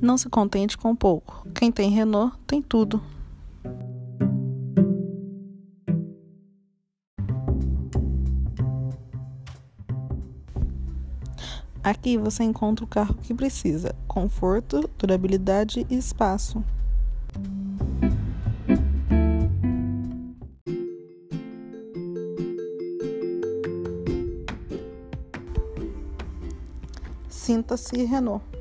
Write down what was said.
Não se contente com pouco. Quem tem Renault tem tudo. Aqui você encontra o carro que precisa: conforto, durabilidade e espaço. Sinta-se Renault.